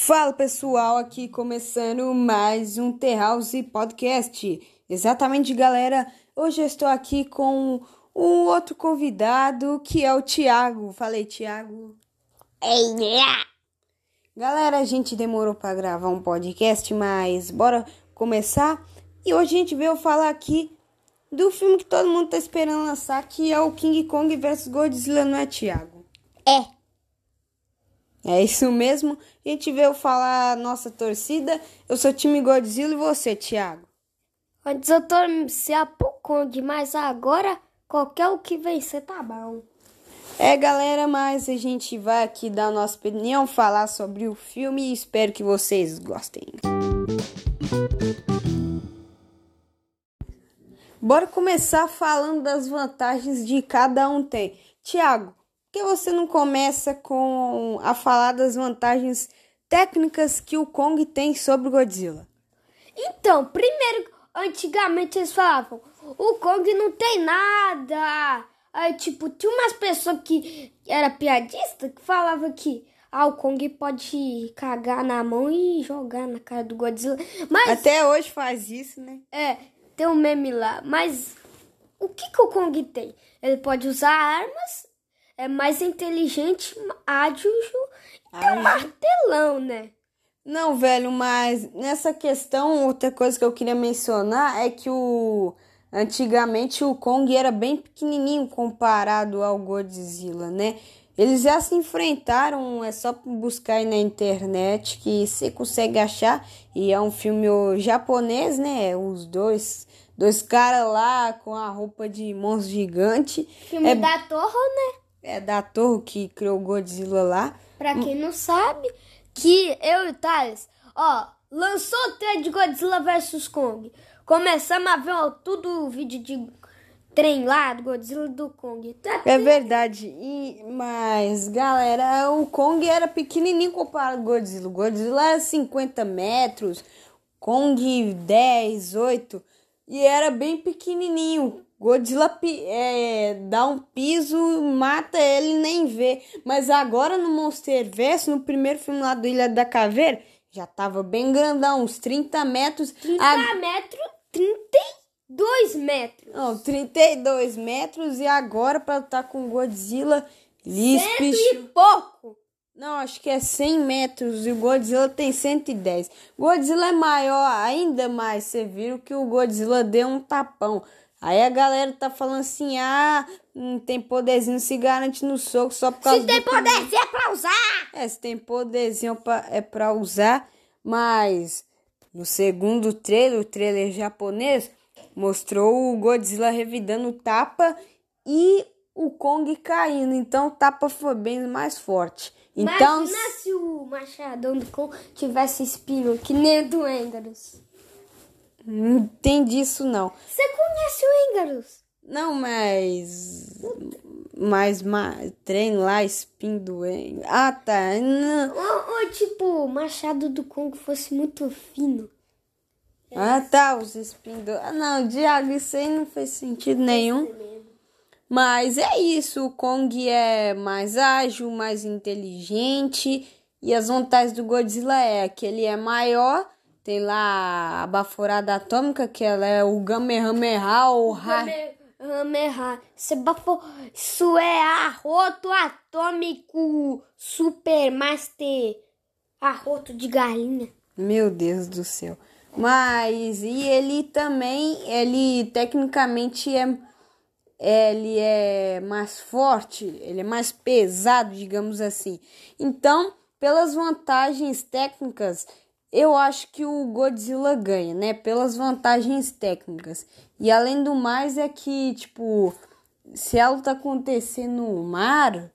Fala pessoal, aqui começando mais um The House Podcast. Exatamente, galera. Hoje eu estou aqui com um outro convidado que é o Thiago. Falei, Thiago. Ei, Galera, a gente demorou para gravar um podcast, mas bora começar. E hoje a gente veio falar aqui do filme que todo mundo tá esperando lançar, que é o King Kong vs Godzilla, não é, Thiago? É. É isso mesmo. A gente veio falar nossa torcida. Eu sou time Godzilla e você, Thiago. Antes eu torcia pro Kong, mas agora qualquer o que vencer tá bom. É, galera, mas a gente vai aqui dar nossa opinião, falar sobre o filme e espero que vocês gostem. Bora começar falando das vantagens de cada um tem. Tiago, que você não começa com a falar das vantagens técnicas que o Kong tem sobre o Godzilla? Então, primeiro, antigamente eles falavam, o Kong não tem nada. Aí, tipo, tinha umas pessoas que era piadista que falava que ah, o Kong pode cagar na mão e jogar na cara do Godzilla. Mas Até hoje faz isso, né? é, tem um meme lá. Mas o que, que o Kong tem? Ele pode usar armas, é mais inteligente, ágil e tem um martelão, né? Não, velho, mas nessa questão, outra coisa que eu queria mencionar é que o antigamente o Kong era bem pequenininho comparado ao Godzilla, né? Eles já se enfrentaram, é só buscar aí na internet que você consegue achar. E é um filme japonês, né? Os dois, dois caras lá com a roupa de monstro gigante. Filme É, da Torre, né? É da torre que criou o Godzilla lá. Pra quem não sabe, que eu e o Thales, ó, lançou o trailer de Godzilla vs Kong. Começamos a ver ó, tudo o vídeo de trem lá do Godzilla do Kong. Tá? É verdade, e, mas galera, o Kong era pequenininho comparado ao Godzilla. O Godzilla era 50 metros, Kong 10, 8, e era bem pequenininho. Godzilla é, dá um piso, mata ele e nem vê. Mas agora no Monsterverse, no primeiro filme lá do Ilha da Caveira, já tava bem grandão, uns 30 metros. 30 A- metros, 32 metros. Não, 32 metros e agora pra lutar com o Godzilla, Cento bicho. e pouco. Não, acho que é 100 metros e o Godzilla tem 110. Godzilla é maior, ainda mais. Você viu que o Godzilla deu um tapão. Aí a galera tá falando assim: ah, não tem poderzinho, se garante no soco só por causa Se tem do poder, se é pra usar. é, se tem poderzinho pra, é pra usar, mas no segundo trailer, o trailer japonês, mostrou o Godzilla revidando o tapa e o Kong caindo. Então o tapa foi bem mais forte. Então, Imagina se o Machadão do Kong tivesse espinho, que nem o do Engarus. Não entendi isso não. Você conhece o Engarus? Não, mas. Mas, mas treino lá, spin do. Ah, tá. Ou, ou tipo, o machado do Kong fosse muito fino. Ah, tá, os spin do. Ah, não, Diago, isso aí não fez sentido nenhum. Mas é isso, o Kong é mais ágil, mais inteligente. E as vantagens do Godzilla é que ele é maior, tem lá a baforada atômica, que ela é o Gamehameha ou Ra... Rameha. Você bafou. Isso é arroto atômico super master. Arroto de galinha. Meu Deus do céu. Mas, e ele também, ele tecnicamente é, ele é mais forte, ele é mais pesado, digamos assim. Então, pelas vantagens técnicas, eu acho que o Godzilla ganha, né? Pelas vantagens técnicas. E além do mais é que, tipo, se a luta acontecer no mar,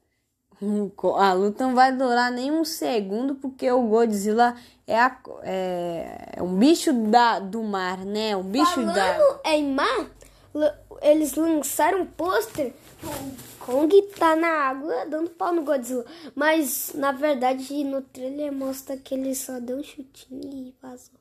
a luta não vai durar nem um segundo, porque o Godzilla é, a- é, é um bicho da, do mar, né? Um bicho da. Falando em mar, eles lançaram um pôster. O Kong tá na água dando pau no Godzilla. Mas, na verdade, no trailer mostra que ele só deu um chutinho e vazou.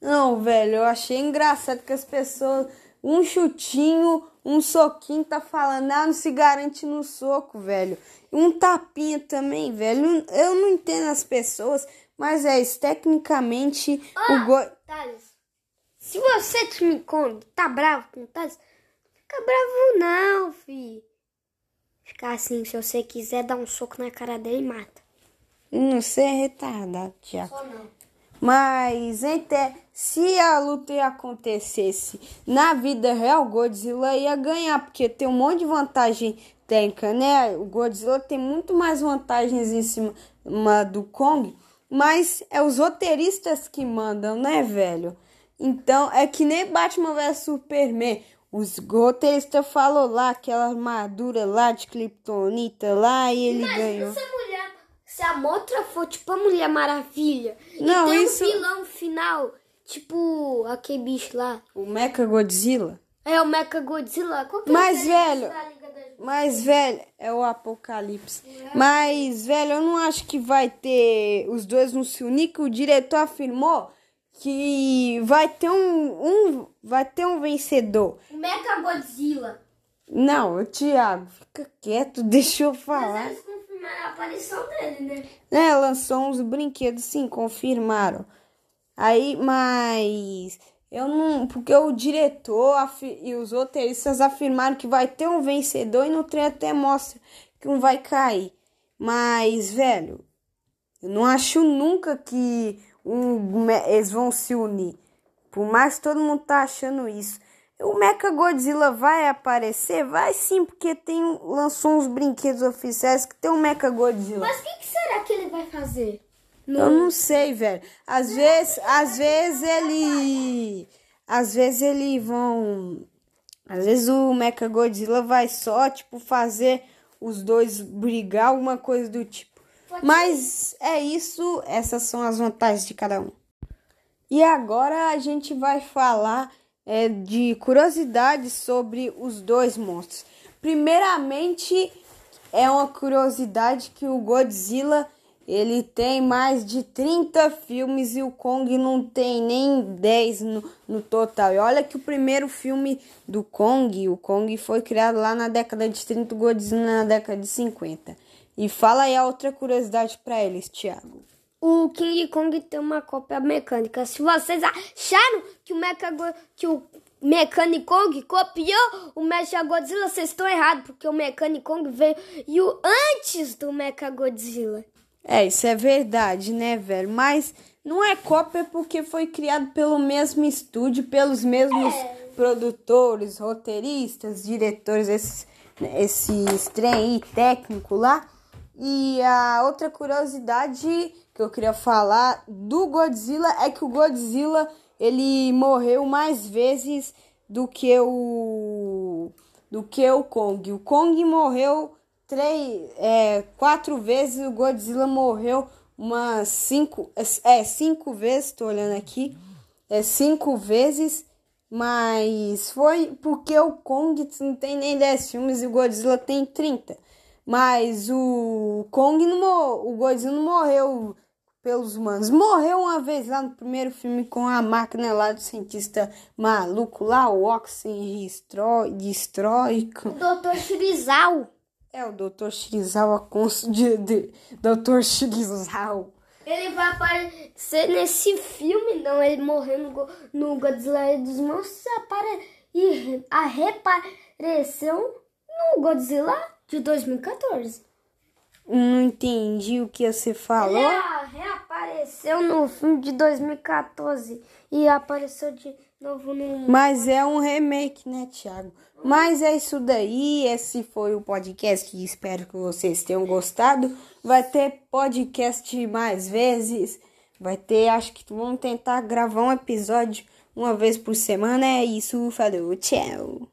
Não, velho, eu achei engraçado que as pessoas. Um chutinho, um soquinho tá falando, ah, não se garante no soco, velho. Um tapinha também, velho. Eu não entendo as pessoas, Mas é isso, tecnicamente Ah, o Go... Thales, se você, Time Kong, tá bravo com o Thales, fica bravo não, fi. Ficar assim, se você quiser dar um soco na cara dele, mata. Não sei, é retardado, Thiago. Só não. Mas até se a luta acontecesse na vida real, o Godzilla ia ganhar, porque tem um monte de vantagem técnica, né? O Godzilla tem muito mais vantagens em cima do Kong, mas é os roteiristas que mandam, né, velho? Então é que nem Batman vs Superman. Os roteiristas falou lá aquela armadura lá de Kryptonita lá e ele ganhou. se a mulher, se a Motra for tipo a Mulher Maravilha, Não, e tem isso- um vilão final, tipo aquele bicho lá. O Mecha Godzilla. É o Mecha Godzilla. Qual que é Mas, diferença velho? Mas, velho, é o apocalipse. Mas, velho, eu não acho que vai ter. Os dois não se unir, que o diretor afirmou que vai ter um. um vai ter um vencedor. O Mecha Godzilla. Não, Thiago, fica quieto, deixa eu falar. Eles confirmaram a aparição dele, né? É, lançou uns brinquedos, sim, confirmaram. Aí, mas eu não. Porque o diretor e os roteiristas afirmaram que vai ter um vencedor e no trem até mostra que um vai cair. Mas, velho, eu não acho nunca que um, eles vão se unir. Por mais que todo mundo tá achando isso. O Mecha Godzilla vai aparecer? Vai sim, porque tem lançou uns brinquedos oficiais que tem o Mecha Godzilla. Mas o que, que será que ele vai fazer? Eu não sei, velho. Às vezes, às vezes ele. Às vezes eles vão. Às vezes o Mecha Godzilla vai só, tipo, fazer os dois brigar, alguma coisa do tipo. Mas é isso, essas são as vantagens de cada um. E agora a gente vai falar é, de curiosidades sobre os dois monstros. Primeiramente, é uma curiosidade que o Godzilla ele tem mais de 30 filmes e o Kong não tem nem 10 no, no total. E olha que o primeiro filme do Kong, o Kong foi criado lá na década de 30, o Godzilla na década de 50. E fala aí a outra curiosidade para eles, Thiago. O King Kong tem uma cópia mecânica. Se vocês acharam que o Mecha que o Mechanic Kong copiou o Mecha Godzilla, vocês estão errados, porque o Mechanic Kong veio antes do Mecha Godzilla. É, isso é verdade, né, velho? Mas não é cópia porque foi criado pelo mesmo estúdio, pelos mesmos produtores, roteiristas, diretores, esses, esses trem aí técnico lá. E a outra curiosidade que eu queria falar do Godzilla é que o Godzilla ele morreu mais vezes do que o do que o Kong. O Kong morreu três, é, quatro vezes, o Godzilla morreu umas cinco, é, cinco vezes, tô olhando aqui, é cinco vezes, mas foi porque o Kong não tem nem 10 filmes e o Godzilla tem 30. Mas o Kong não morreu, o Godzilla não morreu pelos humanos. Morreu uma vez lá no primeiro filme com a máquina lá do cientista maluco lá, o Oxen destrói, destrói. O Dr. Shirizawa. É o Dr. Shirizawa Cons de, de Dr. Shirizawa. Ele vai aparecer nesse filme, não. Ele morreu no, no Godzilla dos Monstros apare... e a reapareceu no Godzilla de 2014. Não entendi o que você falou. Ele a- reapareceu no filme de 2014 e apareceu de novo no. Mas é um remake, né, Thiago? Mas é isso daí. Esse foi o podcast. Espero que vocês tenham gostado. Vai ter podcast mais vezes. Vai ter, acho que vamos tentar gravar um episódio uma vez por semana. É isso. Falou, tchau.